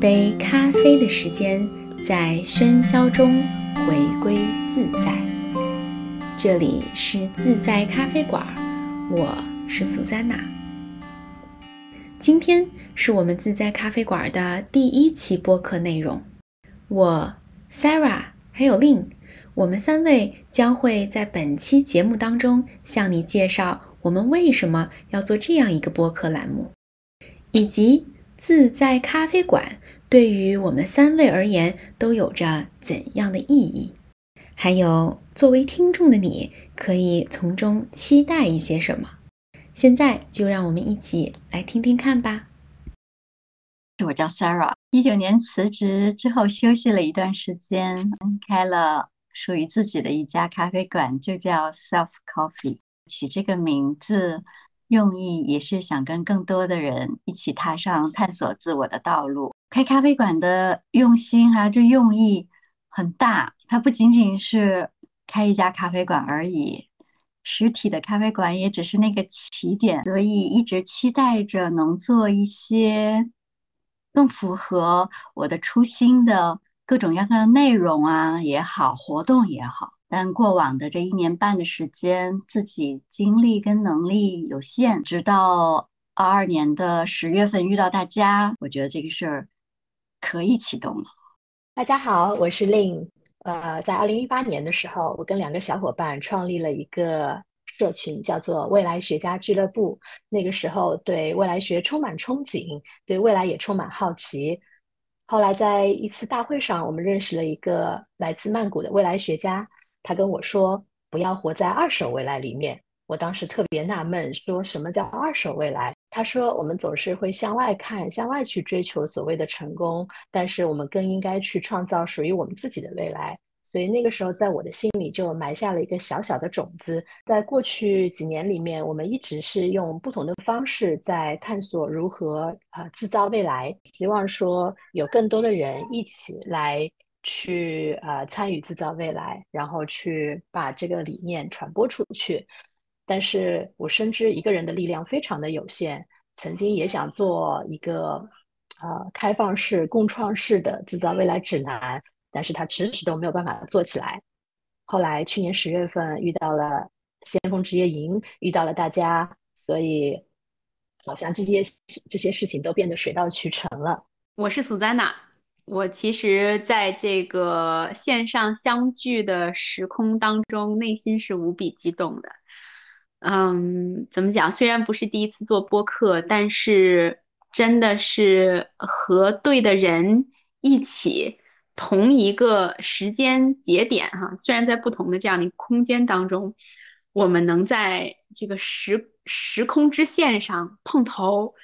杯咖啡的时间，在喧嚣中回归自在。这里是自在咖啡馆，我是苏珊娜。今天是我们自在咖啡馆的第一期播客内容。我 Sarah 还有 Lin，我们三位将会在本期节目当中向你介绍我们为什么要做这样一个播客栏目，以及。自在咖啡馆对于我们三位而言都有着怎样的意义？还有，作为听众的你，可以从中期待一些什么？现在就让我们一起来听听看吧。我叫 Sarah，一九年辞职之后休息了一段时间，开了属于自己的一家咖啡馆，就叫 Self Coffee。起这个名字。用意也是想跟更多的人一起踏上探索自我的道路。开咖啡馆的用心还有这用意很大，它不仅仅是开一家咖啡馆而已，实体的咖啡馆也只是那个起点。所以一直期待着能做一些更符合我的初心的各种各样的内容啊也好，活动也好。但过往的这一年半的时间，自己精力跟能力有限，直到二二年的十月份遇到大家，我觉得这个事儿可以启动了。大家好，我是令。呃，在二零一八年的时候，我跟两个小伙伴创立了一个社群，叫做未来学家俱乐部。那个时候对未来学充满憧憬，对未来也充满好奇。后来在一次大会上，我们认识了一个来自曼谷的未来学家。他跟我说：“不要活在二手未来里面。”我当时特别纳闷，说什么叫二手未来？他说：“我们总是会向外看，向外去追求所谓的成功，但是我们更应该去创造属于我们自己的未来。”所以那个时候，在我的心里就埋下了一个小小的种子。在过去几年里面，我们一直是用不同的方式在探索如何啊制造未来，希望说有更多的人一起来。去呃参与制造未来，然后去把这个理念传播出去。但是我深知一个人的力量非常的有限。曾经也想做一个呃开放式、共创式的制造未来指南，但是他迟迟都没有办法做起来。后来去年十月份遇到了先锋职业营，遇到了大家，所以好像这些这些事情都变得水到渠成了。我是苏珊娜。我其实在这个线上相聚的时空当中，内心是无比激动的。嗯，怎么讲？虽然不是第一次做播客，但是真的是和对的人一起，同一个时间节点哈。虽然在不同的这样的空间当中，我们能在这个时时空之线上碰头。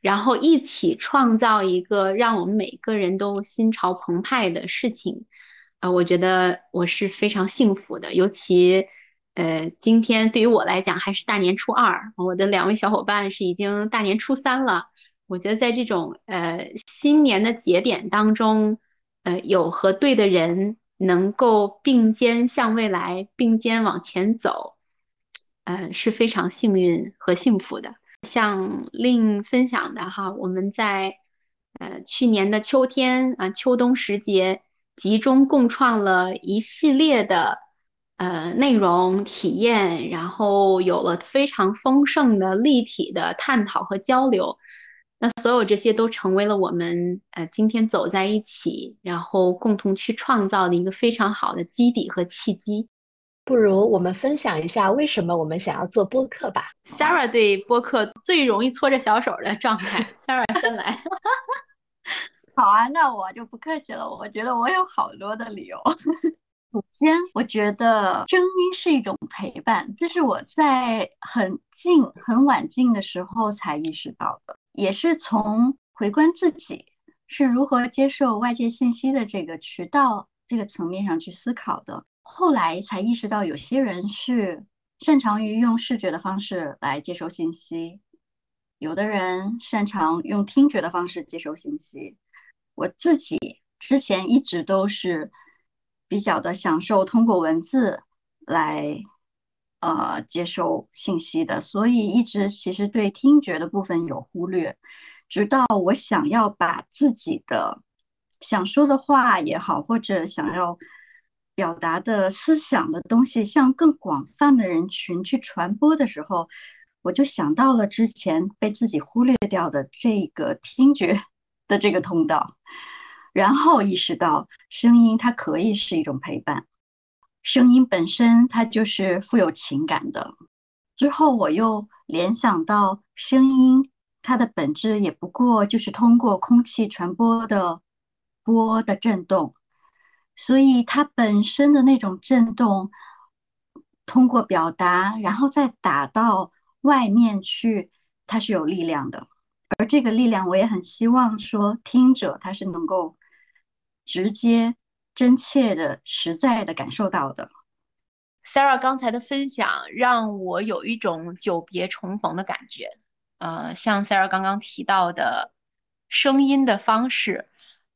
然后一起创造一个让我们每个人都心潮澎湃的事情，呃，我觉得我是非常幸福的。尤其，呃，今天对于我来讲还是大年初二，我的两位小伙伴是已经大年初三了。我觉得在这种呃新年的节点当中，呃，有和对的人能够并肩向未来，并肩往前走，呃，是非常幸运和幸福的。像令分享的哈，我们在呃去年的秋天啊秋冬时节，集中共创了一系列的呃内容体验，然后有了非常丰盛的立体的探讨和交流。那所有这些都成为了我们呃今天走在一起，然后共同去创造的一个非常好的基底和契机。不如我们分享一下为什么我们想要做播客吧。Sarah 对播客最容易搓着小手的状态，Sarah 先来。好啊，那我就不客气了。我觉得我有好多的理由。首先，我觉得声音是一种陪伴，这是我在很静、很晚静的时候才意识到的，也是从回观自己是如何接受外界信息的这个渠道这个层面上去思考的。后来才意识到，有些人是擅长于用视觉的方式来接收信息，有的人擅长用听觉的方式接收信息。我自己之前一直都是比较的享受通过文字来呃接收信息的，所以一直其实对听觉的部分有忽略。直到我想要把自己的想说的话也好，或者想要表达的思想的东西向更广泛的人群去传播的时候，我就想到了之前被自己忽略掉的这个听觉 的这个通道，然后意识到声音它可以是一种陪伴，声音本身它就是富有情感的。之后我又联想到声音。它的本质也不过就是通过空气传播的波的震动，所以它本身的那种震动，通过表达，然后再打到外面去，它是有力量的。而这个力量，我也很希望说，听者他是能够直接、真切的、实在的感受到的。Sarah 刚才的分享让我有一种久别重逢的感觉。呃，像 Sarah 刚刚提到的声音的方式，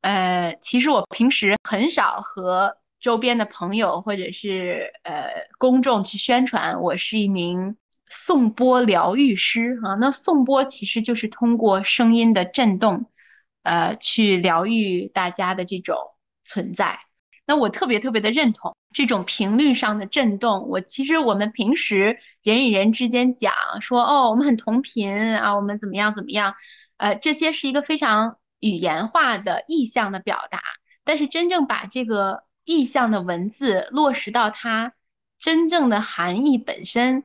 呃，其实我平时很少和周边的朋友或者是呃公众去宣传我是一名颂钵疗愈师啊。那颂钵其实就是通过声音的震动，呃，去疗愈大家的这种存在。那我特别特别的认同这种频率上的震动。我其实我们平时人与人之间讲说哦，我们很同频啊，我们怎么样怎么样，呃，这些是一个非常语言化的意象的表达。但是真正把这个意象的文字落实到它真正的含义本身，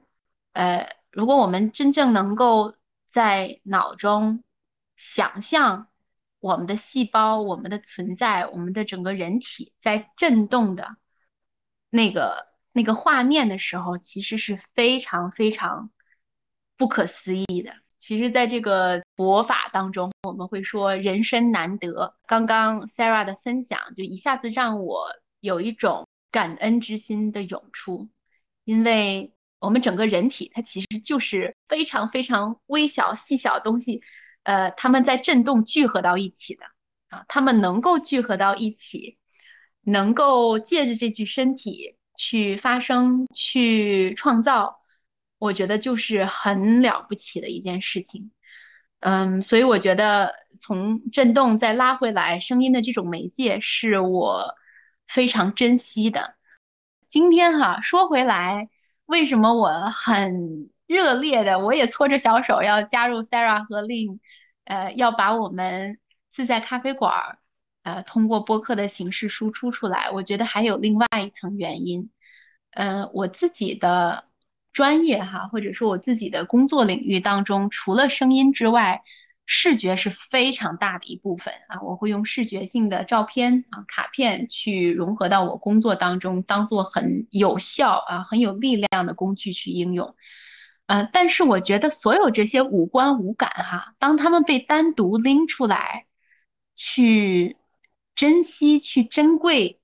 呃，如果我们真正能够在脑中想象。我们的细胞，我们的存在，我们的整个人体在震动的那个那个画面的时候，其实是非常非常不可思议的。其实，在这个佛法当中，我们会说人生难得。刚刚 Sarah 的分享，就一下子让我有一种感恩之心的涌出，因为我们整个人体，它其实就是非常非常微小细小东西。呃，他们在震动聚合到一起的啊，他们能够聚合到一起，能够借着这具身体去发声、去创造，我觉得就是很了不起的一件事情。嗯，所以我觉得从震动再拉回来，声音的这种媒介是我非常珍惜的。今天哈说回来，为什么我很？热烈的，我也搓着小手要加入 Sarah 和 Lin，呃，要把我们自在咖啡馆儿，呃，通过播客的形式输出出来。我觉得还有另外一层原因，嗯，我自己的专业哈，或者说我自己的工作领域当中，除了声音之外，视觉是非常大的一部分啊。我会用视觉性的照片啊、卡片去融合到我工作当中，当做很有效啊、很有力量的工具去应用。呃，但是我觉得所有这些五官五感哈，当他们被单独拎出来，去珍惜、去珍贵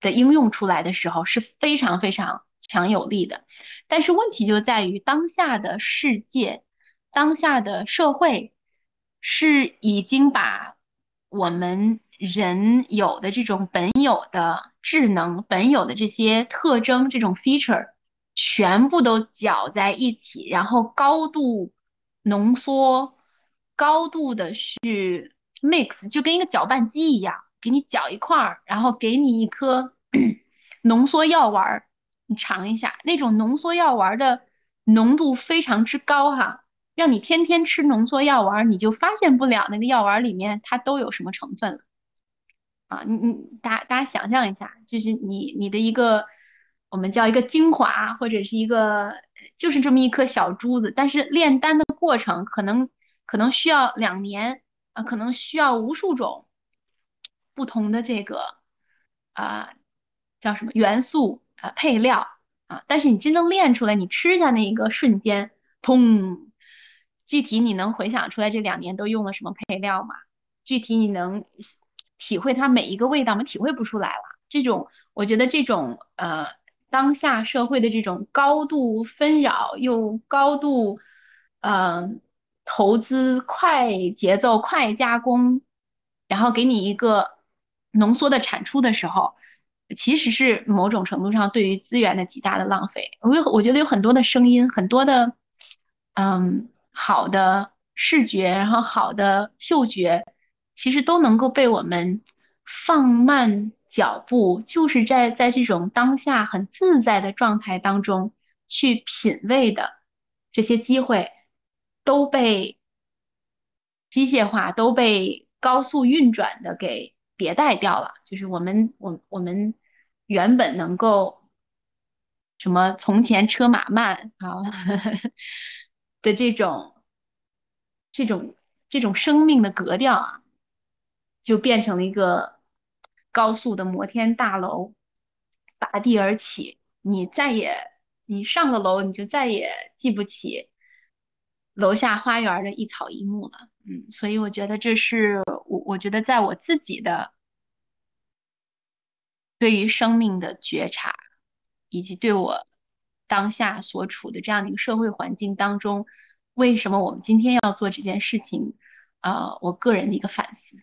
的应用出来的时候，是非常非常强有力的。但是问题就在于当下的世界、当下的社会，是已经把我们人有的这种本有的智能、本有的这些特征、这种 feature。全部都搅在一起，然后高度浓缩，高度的去 mix，就跟一个搅拌机一样，给你搅一块儿，然后给你一颗 浓缩药丸儿，尝一下，那种浓缩药丸的浓度非常之高哈，让你天天吃浓缩药丸，你就发现不了那个药丸里面它都有什么成分了啊！你你大大家想象一下，就是你你的一个。我们叫一个精华，或者是一个，就是这么一颗小珠子，但是炼丹的过程可能可能需要两年啊，可能需要无数种不同的这个啊叫什么元素啊配料啊，但是你真正练出来，你吃下那一个瞬间，砰！具体你能回想出来这两年都用了什么配料吗？具体你能体会它每一个味道吗？体会不出来了。这种我觉得这种呃。当下社会的这种高度纷扰又高度，嗯，投资快节奏快加工，然后给你一个浓缩的产出的时候，其实是某种程度上对于资源的极大的浪费。我有我觉得有很多的声音，很多的，嗯，好的视觉，然后好的嗅觉，其实都能够被我们放慢脚步，就是在在这种当下很自在的状态当中去品味的这些机会，都被机械化、都被高速运转的给迭代掉了。就是我们，我我们原本能够什么从前车马慢啊 的这种。这种这种生命的格调啊，就变成了一个高速的摩天大楼，拔地而起。你再也你上了楼，你就再也记不起楼下花园的一草一木了。嗯，所以我觉得这是我我觉得在我自己的对于生命的觉察，以及对我当下所处的这样的一个社会环境当中。为什么我们今天要做这件事情？呃，我个人的一个反思。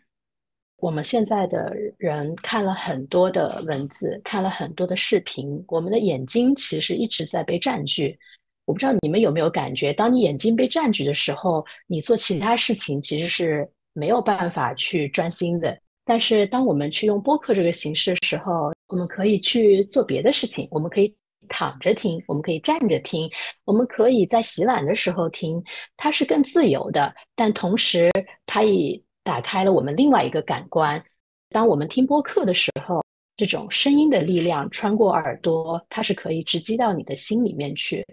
我们现在的人看了很多的文字，看了很多的视频，我们的眼睛其实一直在被占据。我不知道你们有没有感觉，当你眼睛被占据的时候，你做其他事情其实是没有办法去专心的。但是当我们去用播客这个形式的时候，我们可以去做别的事情，我们可以。躺着听，我们可以站着听，我们可以在洗碗的时候听，它是更自由的。但同时，它也打开了我们另外一个感官。当我们听播客的时候，这种声音的力量穿过耳朵，它是可以直击到你的心里面去。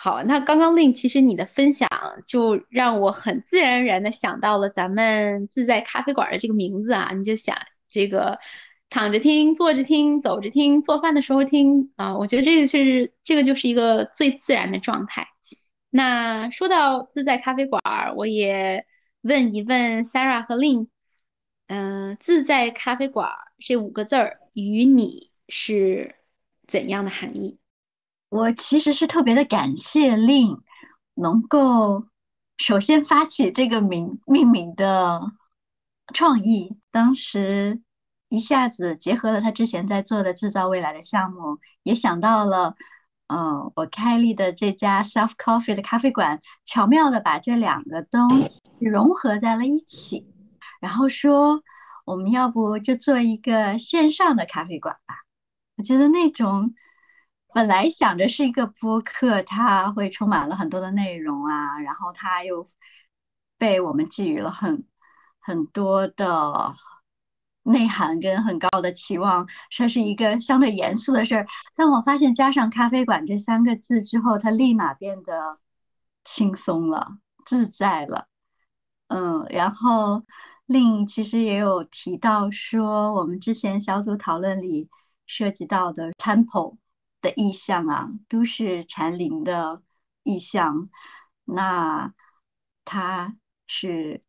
好，那刚刚令，其实你的分享就让我很自然而然的想到了咱们自在咖啡馆的这个名字啊，你就想这个。躺着听，坐着听，走着听，做饭的时候听啊，我觉得这个是这个就是一个最自然的状态。那说到自在咖啡馆，我也问一问 Sarah 和 Lin，嗯，自在咖啡馆这五个字儿与你是怎样的含义？我其实是特别的感谢 Lin 能够首先发起这个名命名的创意，当时。一下子结合了他之前在做的制造未来的项目，也想到了，嗯，我开立的这家 Self Coffee 的咖啡馆，巧妙的把这两个都融合在了一起，然后说，我们要不就做一个线上的咖啡馆吧？我觉得那种本来想着是一个播客，它会充满了很多的内容啊，然后它又被我们寄予了很很多的。内涵跟很高的期望，这是一个相对严肃的事儿。但我发现加上“咖啡馆”这三个字之后，它立马变得轻松了、自在了。嗯，然后另其实也有提到说，我们之前小组讨论里涉及到的 “temple” 的意象啊，都市禅林的意象。那它是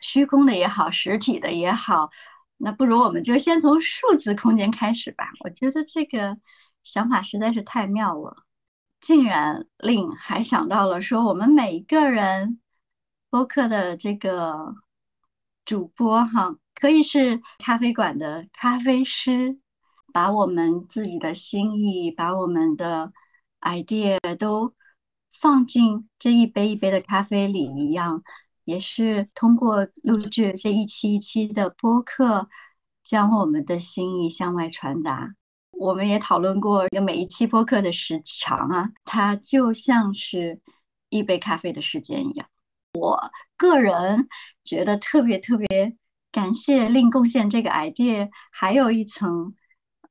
虚空的也好，实体的也好。那不如我们就先从数字空间开始吧。我觉得这个想法实在是太妙了，竟然令还想到了说，我们每一个人播客的这个主播哈，可以是咖啡馆的咖啡师，把我们自己的心意，把我们的 idea 都放进这一杯一杯的咖啡里一样。也是通过录制这一期一期的播客，将我们的心意向外传达。我们也讨论过，每一期播客的时长啊，它就像是一杯咖啡的时间一样。我个人觉得特别特别感谢令贡献这个 idea，还有一层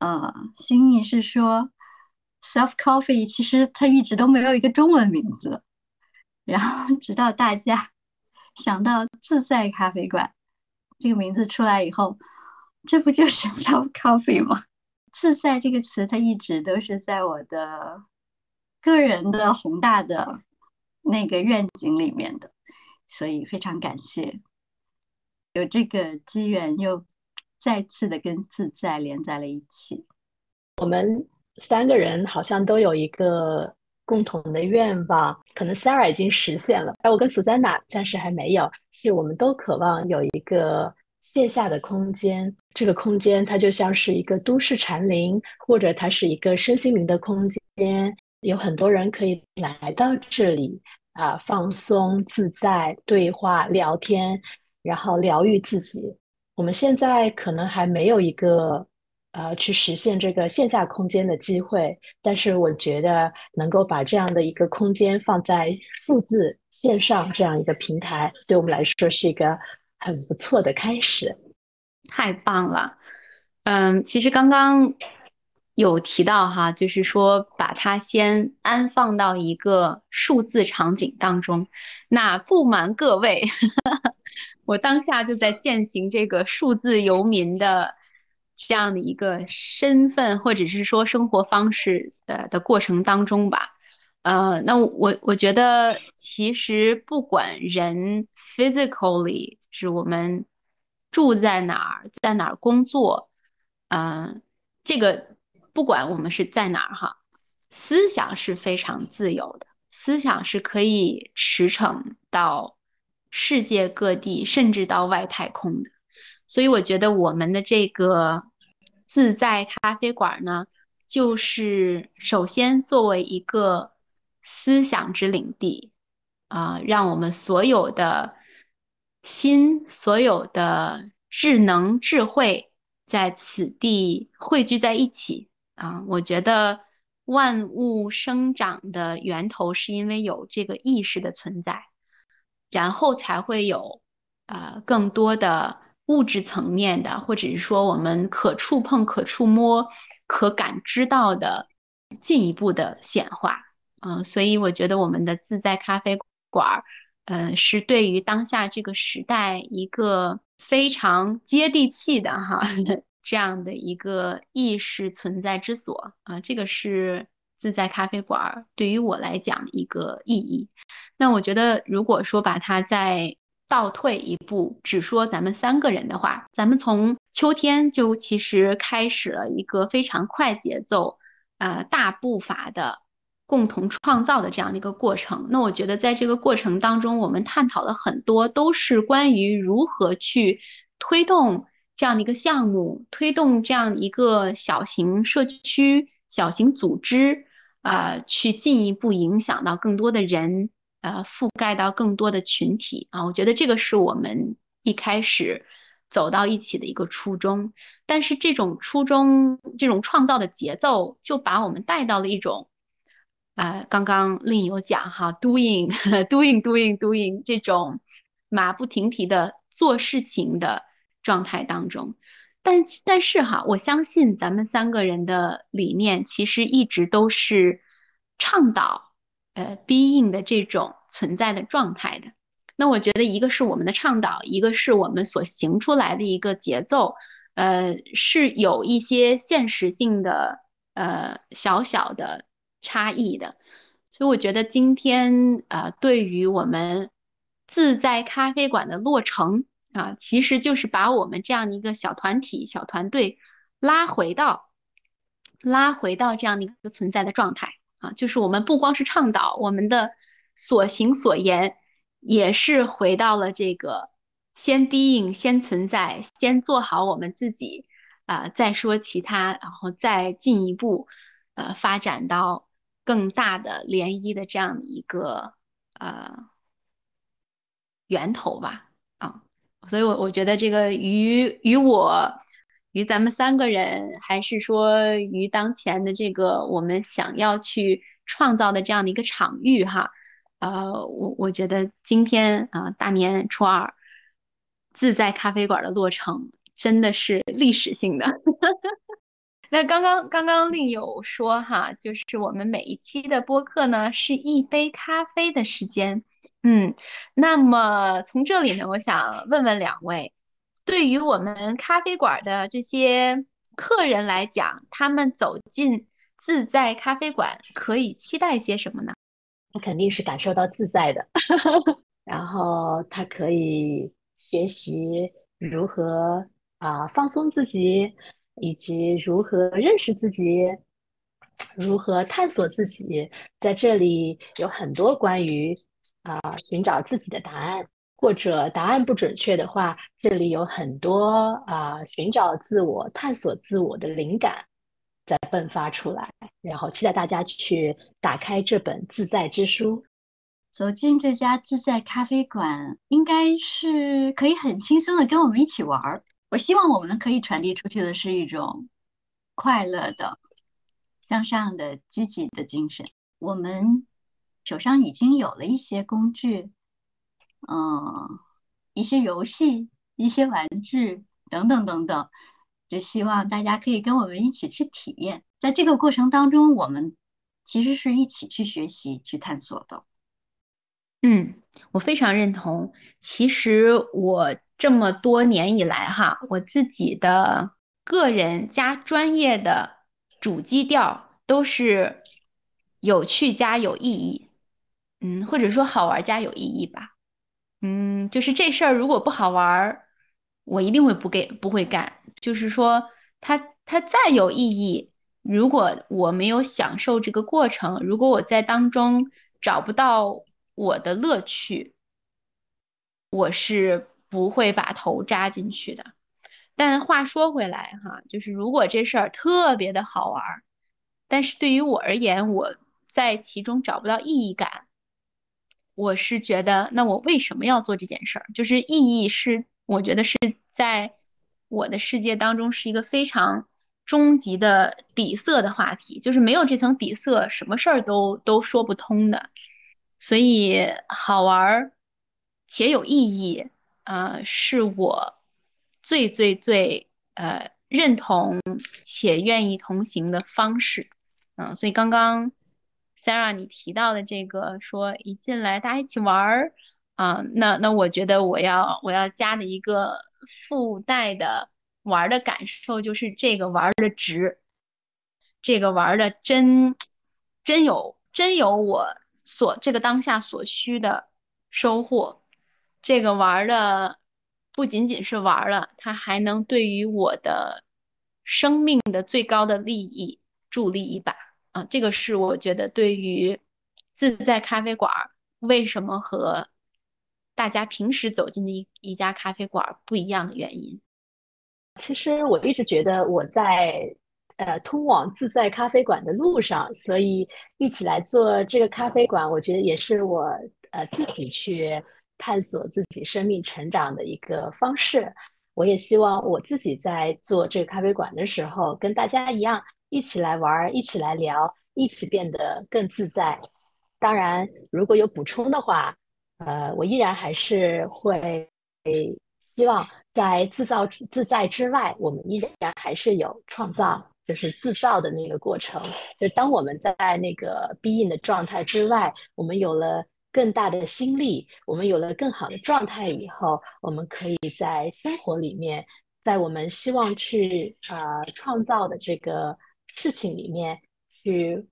呃心意是说，Self Coffee 其实它一直都没有一个中文名字，然后直到大家。想到自在咖啡馆这个名字出来以后，这不就是 self coffee 吗？自在这个词，它一直都是在我的个人的宏大的那个愿景里面的，所以非常感谢有这个机缘，又再次的跟自在连在了一起。我们三个人好像都有一个。共同的愿望，可能 Sarah 已经实现了，而我跟 Susanna 暂时还没有。是我们都渴望有一个线下的空间，这个空间它就像是一个都市禅林，或者它是一个身心灵的空间，有很多人可以来到这里，啊放松、自在、对话、聊天，然后疗愈自己。我们现在可能还没有一个呃去实现这个线下空间的机会，但是我觉得能够把这样的一个空间放在数字线上这样一个平台，对我们来说是一个很不错的开始。太棒了，嗯，其实刚刚有提到哈，就是说把它先安放到一个数字场景当中。那不瞒各位，我当下就在践行这个数字游民的这样的一个身份，或者是说生活方式的的过程当中吧。呃，那我我觉得其实不管人 physically，就是我们。住在哪儿，在哪儿工作，嗯，这个不管我们是在哪儿哈，思想是非常自由的，思想是可以驰骋到世界各地，甚至到外太空的。所以我觉得我们的这个自在咖啡馆呢，就是首先作为一个思想之领地啊，让我们所有的。心所有的智能智慧在此地汇聚在一起啊！我觉得万物生长的源头是因为有这个意识的存在，然后才会有呃更多的物质层面的，或者是说我们可触碰、可触摸、可感知到的进一步的显化。嗯，所以我觉得我们的自在咖啡馆儿。呃，是对于当下这个时代一个非常接地气的哈 这样的一个意识存在之所啊，这个是自在咖啡馆对于我来讲一个意义。那我觉得，如果说把它再倒退一步，只说咱们三个人的话，咱们从秋天就其实开始了一个非常快节奏、呃大步伐的。共同创造的这样的一个过程，那我觉得在这个过程当中，我们探讨了很多，都是关于如何去推动这样的一个项目，推动这样一个小型社区、小型组织，啊，去进一步影响到更多的人，呃，覆盖到更多的群体啊。我觉得这个是我们一开始走到一起的一个初衷，但是这种初衷、这种创造的节奏，就把我们带到了一种。呃，刚刚另有讲哈，doing，doing，doing，doing 这种马不停蹄的做事情的状态当中，但但是哈，我相信咱们三个人的理念其实一直都是倡导呃 being 的这种存在的状态的。那我觉得一个是我们的倡导，一个是我们所行出来的一个节奏，呃，是有一些现实性的呃小小的。差异的，所以我觉得今天呃，对于我们自在咖啡馆的落成啊，其实就是把我们这样的一个小团体、小团队拉回到拉回到这样的一个存在的状态啊，就是我们不光是倡导，我们的所行所言也是回到了这个先 being 先存在，先做好我们自己啊，再说其他，然后再进一步呃发展到。更大的涟漪的这样的一个呃源头吧，啊，所以，我我觉得这个于于我于咱们三个人，还是说于当前的这个我们想要去创造的这样的一个场域哈，呃，我我觉得今天啊大年初二自在咖啡馆的落成，真的是历史性的。那刚刚刚刚另有说哈，就是我们每一期的播客呢是一杯咖啡的时间，嗯，那么从这里呢，我想问问两位，对于我们咖啡馆的这些客人来讲，他们走进自在咖啡馆可以期待些什么呢？他肯定是感受到自在的，然后他可以学习如何啊放松自己。以及如何认识自己，如何探索自己，在这里有很多关于啊寻找自己的答案，或者答案不准确的话，这里有很多啊寻找自我、探索自我的灵感在迸发出来。然后期待大家去打开这本自在之书。走进这家自在咖啡馆，应该是可以很轻松的跟我们一起玩儿。我希望我们可以传递出去的是一种快乐的、向上的、积极的精神。我们手上已经有了一些工具，嗯，一些游戏、一些玩具等等等等，就希望大家可以跟我们一起去体验。在这个过程当中，我们其实是一起去学习、去探索的。嗯，我非常认同。其实我这么多年以来，哈，我自己的个人加专业的主基调都是有趣加有意义，嗯，或者说好玩加有意义吧。嗯，就是这事儿如果不好玩儿，我一定会不给不会干。就是说，它它再有意义，如果我没有享受这个过程，如果我在当中找不到。我的乐趣，我是不会把头扎进去的。但话说回来，哈，就是如果这事儿特别的好玩儿，但是对于我而言，我在其中找不到意义感，我是觉得，那我为什么要做这件事儿？就是意义是，我觉得是在我的世界当中是一个非常终极的底色的话题，就是没有这层底色，什么事儿都都说不通的。所以好玩且有意义，呃，是我最最最呃认同且愿意同行的方式，嗯，所以刚刚 Sarah 你提到的这个说一进来大家一起玩儿啊，那那我觉得我要我要加的一个附带的玩的感受就是这个玩的值，这个玩的真真有真有我。所这个当下所需的收获，这个玩的不仅仅是玩了，它还能对于我的生命的最高的利益助力一把啊！这个是我觉得对于自在咖啡馆为什么和大家平时走进的一一家咖啡馆不一样的原因。其实我一直觉得我在。呃，通往自在咖啡馆的路上，所以一起来做这个咖啡馆，我觉得也是我呃自己去探索自己生命成长的一个方式。我也希望我自己在做这个咖啡馆的时候，跟大家一样，一起来玩，一起来聊，一起变得更自在。当然，如果有补充的话，呃，我依然还是会希望在自造自在之外，我们依然还是有创造。就是自造的那个过程，就当我们在那个 being 的状态之外，我们有了更大的心力，我们有了更好的状态以后，我们可以在生活里面，在我们希望去呃创造的这个事情里面，去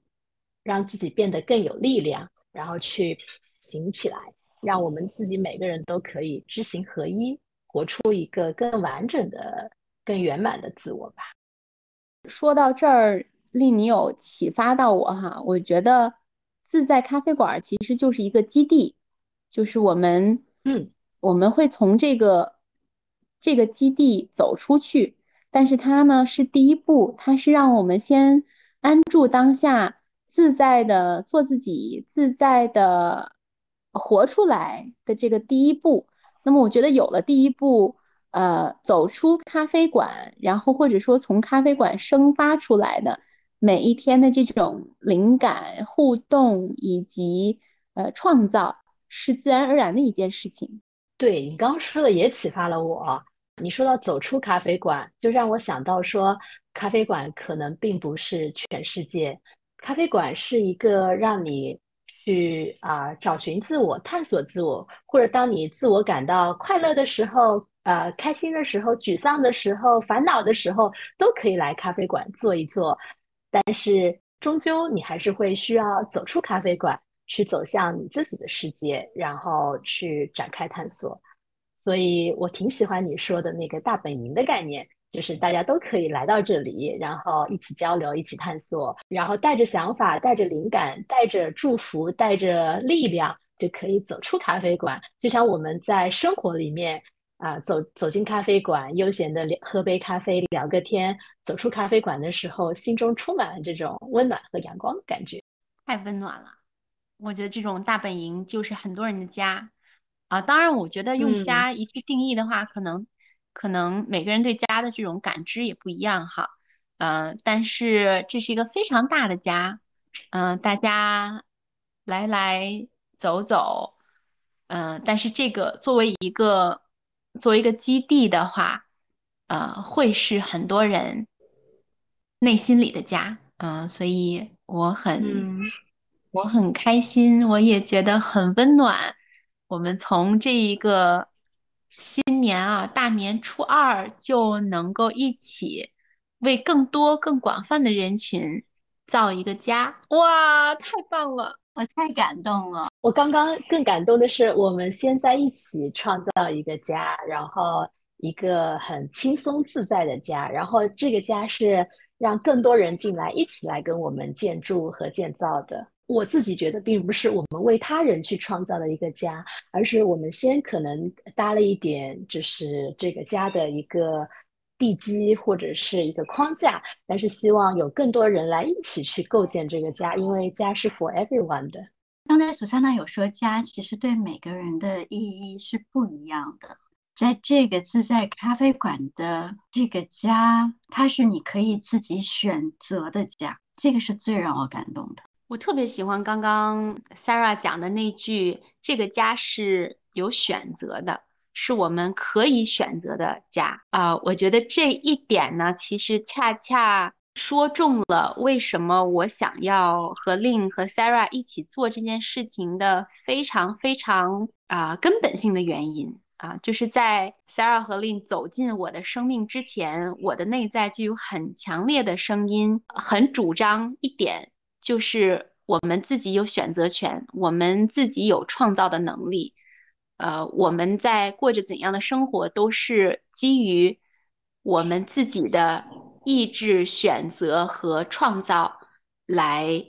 让自己变得更有力量，然后去行起来，让我们自己每个人都可以知行合一，活出一个更完整的、更圆满的自我吧。说到这儿，令你有启发到我哈。我觉得自在咖啡馆其实就是一个基地，就是我们，嗯，我们会从这个这个基地走出去，但是它呢是第一步，它是让我们先安住当下，自在的做自己，自在的活出来的这个第一步。那么我觉得有了第一步。呃，走出咖啡馆，然后或者说从咖啡馆生发出来的每一天的这种灵感互动以及呃创造，是自然而然的一件事情。对你刚刚说的也启发了我。你说到走出咖啡馆，就让我想到说，咖啡馆可能并不是全世界，咖啡馆是一个让你去啊找寻自我、探索自我，或者当你自我感到快乐的时候。呃，开心的时候、沮丧的时候、烦恼的时候，都可以来咖啡馆坐一坐。但是，终究你还是会需要走出咖啡馆，去走向你自己的世界，然后去展开探索。所以我挺喜欢你说的那个大本营的概念，就是大家都可以来到这里，然后一起交流、一起探索，然后带着想法、带着灵感、带着祝福、带着力量，就可以走出咖啡馆。就像我们在生活里面。啊，走走进咖啡馆，悠闲的，喝杯咖啡，聊个天。走出咖啡馆的时候，心中充满了这种温暖和阳光的感觉，太温暖了。我觉得这种大本营就是很多人的家啊。当然，我觉得用嗯家一致定义的话，可能可能每个人对家的这种感知也不一样哈。呃、但是这是一个非常大的家，嗯、大家来来走走，嗯、但是这个作为一个作为一个基地的话，呃，会是很多人内心里的家，嗯、所以我很。嗯我很开心，我也觉得很温暖。我们从这一个新年啊，大年初二就能够一起为更多、更广泛的人群造一个家，哇，太棒了！我太感动了。我刚刚更感动的是，我们先在一起创造一个家，然后一个很轻松自在的家，然后这个家是让更多人进来，一起来跟我们建筑和建造的。我自己觉得，并不是我们为他人去创造的一个家，而是我们先可能搭了一点，就是这个家的一个地基或者是一个框架，但是希望有更多人来一起去构建这个家，因为家是 for everyone 的。刚才索珊娜有说，家其实对每个人的意义是不一样的。在这个自在咖啡馆的这个家，它是你可以自己选择的家，这个是最让我感动的。我特别喜欢刚刚 Sarah 讲的那句：“这个家是有选择的，是我们可以选择的家。”啊，我觉得这一点呢，其实恰恰说中了为什么我想要和 Lin 和 Sarah 一起做这件事情的非常非常啊、根本性的原因啊，就是在 Sarah 和 Lin 走进我的生命之前，我的内在就有很强烈的声音，很主张一点。就是我们自己有选择权，我们自己有创造的能力，呃，我们在过着怎样的生活，都是基于我们自己的意志、选择和创造来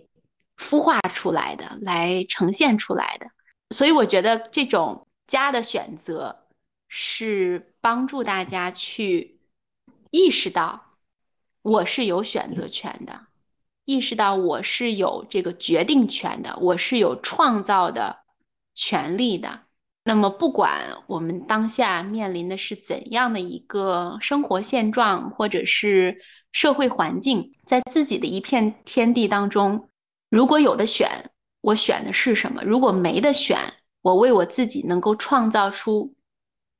孵化出来的，来呈现出来的。所以我觉得这种家的选择是帮助大家去意识到我是有选择权的。意识到我是有这个决定权的，我是有创造的权利的。那么，不管我们当下面临的是怎样的一个生活现状，或者是社会环境，在自己的一片天地当中，如果有的选，我选的是什么？如果没得选，我为我自己能够创造出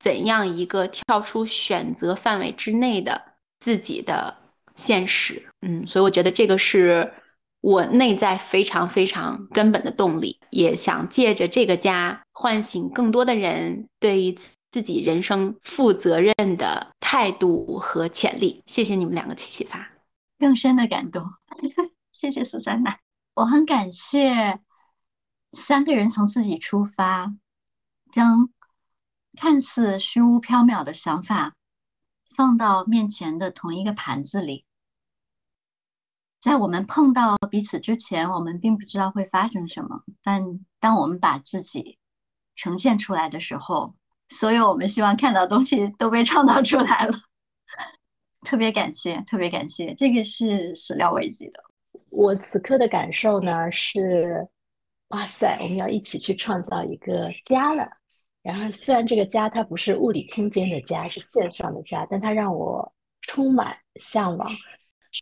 怎样一个跳出选择范围之内的自己的现实？嗯，所以我觉得这个是我内在非常非常根本的动力，也想借着这个家唤醒更多的人对于自己人生负责任的态度和潜力。谢谢你们两个的启发，更深的感动。谢谢苏珊娜，我很感谢三个人从自己出发，将看似虚无缥缈的想法放到面前的同一个盘子里。在我们碰到彼此之前，我们并不知道会发生什么，但当我们把自己呈现出来的时候，所有我们希望看到的东西都被创造出来了。特别感谢，特别感谢，这个是始料未及的。我此刻的感受呢是，哇塞，我们要一起去创造一个家了。然后，虽然这个家它不是物理空间的家，是线上的家，但它让我充满向往。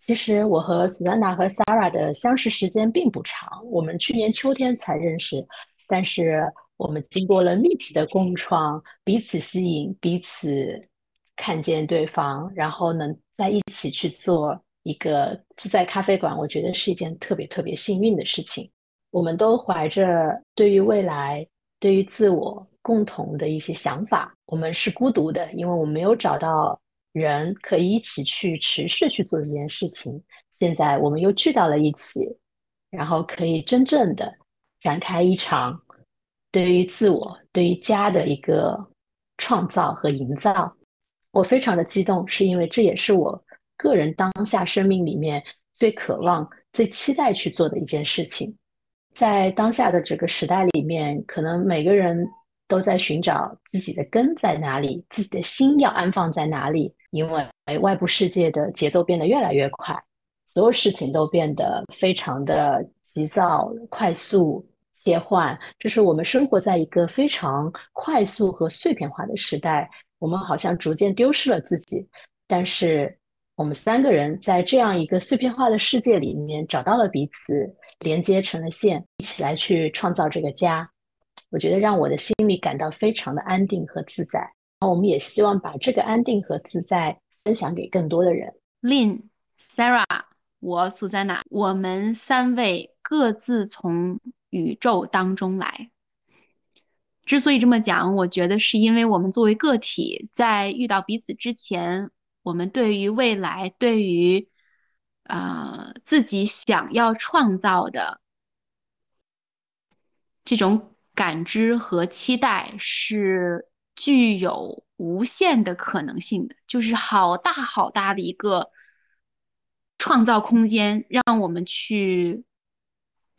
其实我和苏珊娜和 Sarah 的相识时间并不长，我们去年秋天才认识，但是我们经过了密集的共创，彼此吸引，彼此看见对方，然后能在一起去做一个自在咖啡馆，我觉得是一件特别特别幸运的事情。我们都怀着对于未来、对于自我共同的一些想法。我们是孤独的，因为我没有找到人可以一起去持续去做这件事情。现在我们又聚到了一起，然后可以真正的展开一场对于自我、对于家的一个创造和营造。我非常的激动，是因为这也是我个人当下生命里面最渴望、最期待去做的一件事情。在当下的这个时代里面，可能每个人都在寻找自己的根在哪里，自己的心要安放在哪里。因为外部世界的节奏变得越来越快，所有事情都变得非常的急躁、快速、切换，这是我们生活在一个非常快速和碎片化的时代，我们好像逐渐丢失了自己。但是我们三个人在这样一个碎片化的世界里面找到了彼此，连接成了线，一起来去创造这个家。我觉得让我的心里感到非常的安定和自在。然后我们也希望把这个安定和自在分享给更多的人。Lin、Sarah、我、苏珊娜，我们三位各自从宇宙当中来。之所以这么讲，我觉得是因为我们作为个体，在遇到彼此之前，我们对于未来，对于呃自己想要创造的这种感知和期待，是具有无限的可能性的，就是好大好大的一个创造空间，让我们去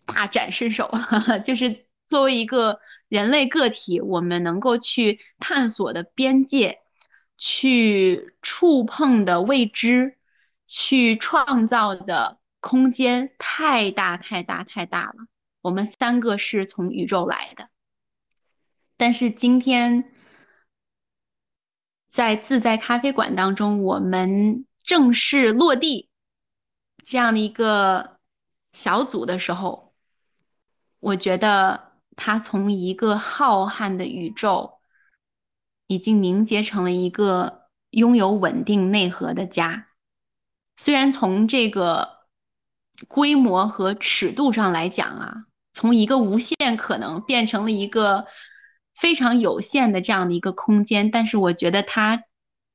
大展身手，就是作为一个人类个体，我们能够去探索的边界。去触碰的未知，去创造的空间太大太大太大了。我们三个是从宇宙来的，但是今天在自在咖啡馆当中，我们正式落地这样的一个小组的时候，我觉得它从一个浩瀚的宇宙。已经凝结成了一个拥有稳定内核的家。虽然从这个规模和尺度上来讲啊，从一个无限可能变成了一个非常有限的这样的一个空间，但是我觉得它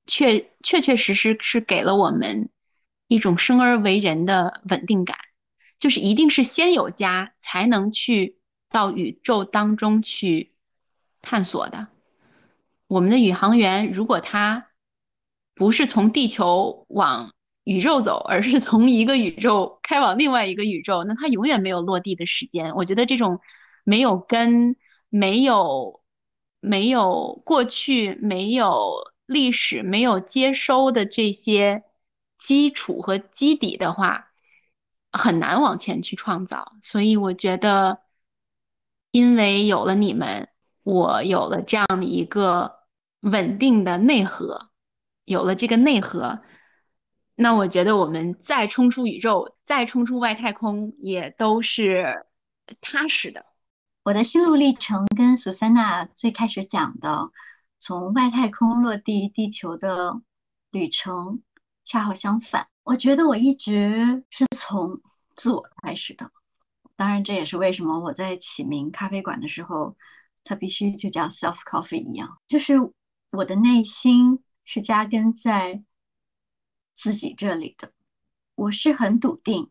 确确确实实是给了我们一种生而为人的稳定感，就是一定是先有家，才能去到宇宙当中去探索的。我们的宇航员，如果他不是从地球往宇宙走，而是从一个宇宙开往另外一个宇宙，那他永远没有落地的时间。我觉得这种没有根、没有没有过去、没有历史、没有接收的这些基础和基底的话，很难往前去创造。所以我觉得，因为有了你们。我有了这样的一个稳定的内核，有了这个内核，那我觉得我们再冲出宇宙，再冲出外太空，也都是踏实的。我的心路历程跟苏珊娜最开始讲的从外太空落地地球的旅程恰好相反。我觉得我一直是从自我开始的，当然这也是为什么我在起名咖啡馆的时候。它必须就叫 self coffee 一样，就是我的内心是扎根在自己这里的，我是很笃定，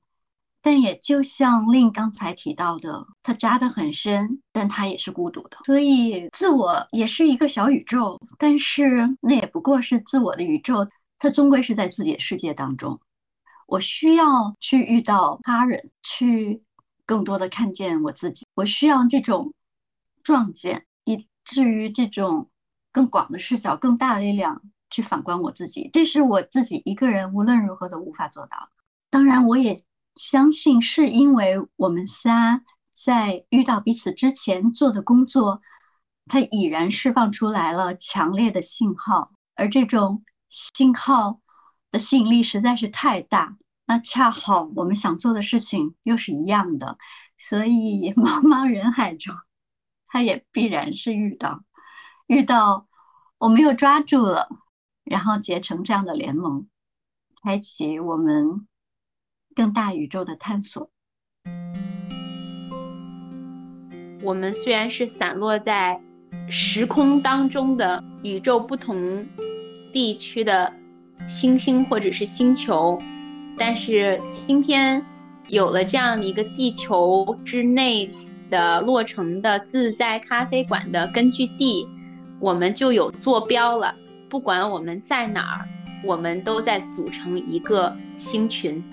但也就像令刚才提到的，它扎得很深，但它也是孤独的。所以自我也是一个小宇宙，但是那也不过是自我的宇宙，它终归是在自己的世界当中。我需要去遇到他人，去更多的看见我自己，我需要这种。撞见，以至于这种更广的视角、更大的力量去反观我自己，这是我自己一个人无论如何都无法做到。当然，我也相信是因为我们仨在遇到彼此之前做的工作，它已然释放出来了强烈的信号，而这种信号的吸引力实在是太大。那恰好我们想做的事情又是一样的，所以茫茫人海中。他也必然是遇到，遇到我们又抓住了，然后结成这样的联盟，开启我们更大宇宙的探索。我们虽然是散落在时空当中的宇宙不同地区的星星或者是星球，但是今天有了这样的一个地球之内。的落成的自在咖啡馆的根据地，我们就有坐标了。不管我们在哪儿，我们都在组成一个星群。